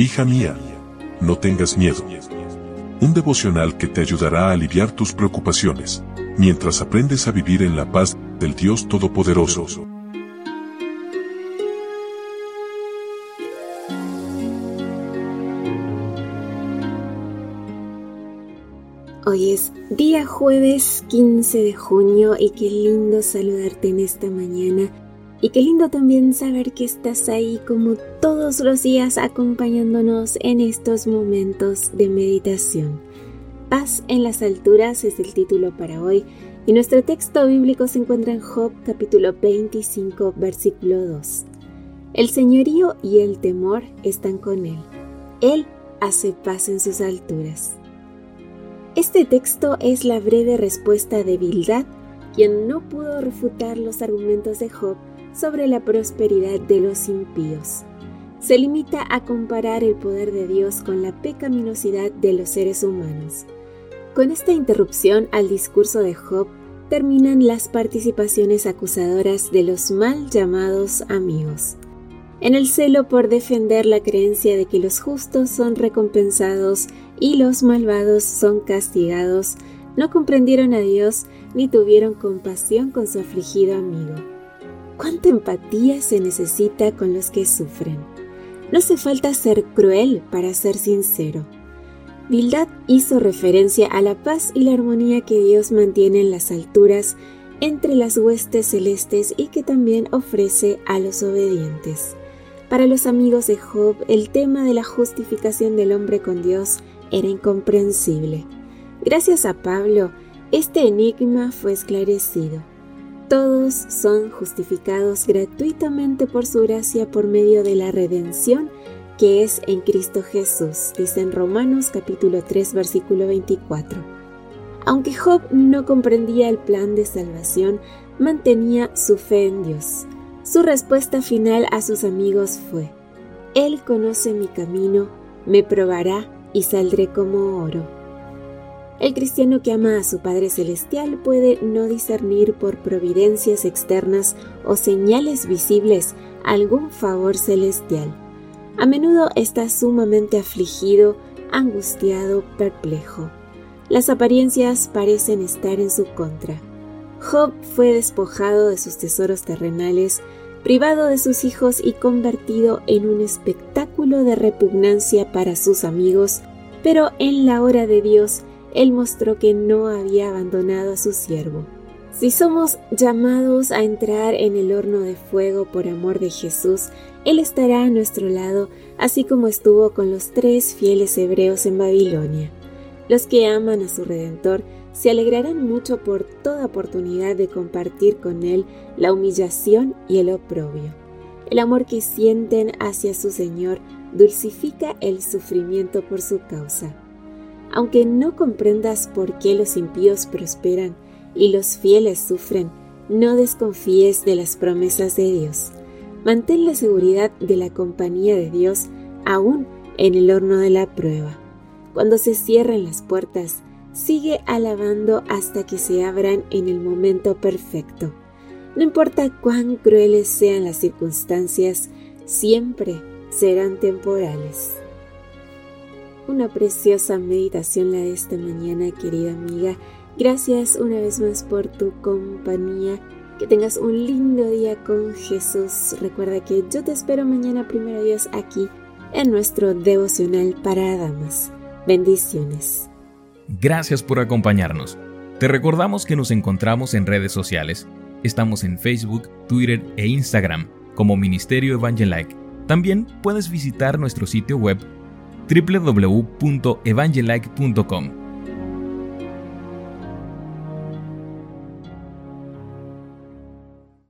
Hija mía, no tengas miedo. Un devocional que te ayudará a aliviar tus preocupaciones, mientras aprendes a vivir en la paz del Dios Todopoderoso. Hoy es día jueves 15 de junio y qué lindo saludarte en esta mañana y qué lindo también saber que estás ahí como todos los días acompañándonos en estos momentos de meditación. Paz en las alturas es el título para hoy y nuestro texto bíblico se encuentra en Job capítulo 25 versículo 2. El señorío y el temor están con él. Él hace paz en sus alturas. Este texto es la breve respuesta de Bildad, quien no pudo refutar los argumentos de Job sobre la prosperidad de los impíos. Se limita a comparar el poder de Dios con la pecaminosidad de los seres humanos. Con esta interrupción al discurso de Job terminan las participaciones acusadoras de los mal llamados amigos. En el celo por defender la creencia de que los justos son recompensados y los malvados son castigados, no comprendieron a Dios ni tuvieron compasión con su afligido amigo. ¿Cuánta empatía se necesita con los que sufren? No hace falta ser cruel para ser sincero. Bildad hizo referencia a la paz y la armonía que Dios mantiene en las alturas entre las huestes celestes y que también ofrece a los obedientes. Para los amigos de Job, el tema de la justificación del hombre con Dios era incomprensible. Gracias a Pablo, este enigma fue esclarecido. Todos son justificados gratuitamente por su gracia por medio de la redención que es en Cristo Jesús, dice en Romanos capítulo 3 versículo 24. Aunque Job no comprendía el plan de salvación, mantenía su fe en Dios. Su respuesta final a sus amigos fue, Él conoce mi camino, me probará y saldré como oro. El cristiano que ama a su Padre Celestial puede no discernir por providencias externas o señales visibles algún favor celestial. A menudo está sumamente afligido, angustiado, perplejo. Las apariencias parecen estar en su contra. Job fue despojado de sus tesoros terrenales, privado de sus hijos y convertido en un espectáculo de repugnancia para sus amigos, pero en la hora de Dios él mostró que no había abandonado a su siervo. Si somos llamados a entrar en el horno de fuego por amor de Jesús, Él estará a nuestro lado, así como estuvo con los tres fieles hebreos en Babilonia. Los que aman a su Redentor se alegrarán mucho por toda oportunidad de compartir con Él la humillación y el oprobio. El amor que sienten hacia su Señor dulcifica el sufrimiento por su causa. Aunque no comprendas por qué los impíos prosperan y los fieles sufren, no desconfíes de las promesas de Dios. Mantén la seguridad de la compañía de Dios aún en el horno de la prueba. Cuando se cierren las puertas, sigue alabando hasta que se abran en el momento perfecto. No importa cuán crueles sean las circunstancias, siempre serán temporales. Una preciosa meditación la de esta mañana, querida amiga. Gracias una vez más por tu compañía. Que tengas un lindo día con Jesús. Recuerda que yo te espero mañana, primero Dios, aquí en nuestro devocional para damas. Bendiciones. Gracias por acompañarnos. Te recordamos que nos encontramos en redes sociales. Estamos en Facebook, Twitter e Instagram como Ministerio Evangelike. También puedes visitar nuestro sitio web www.evangelike.com.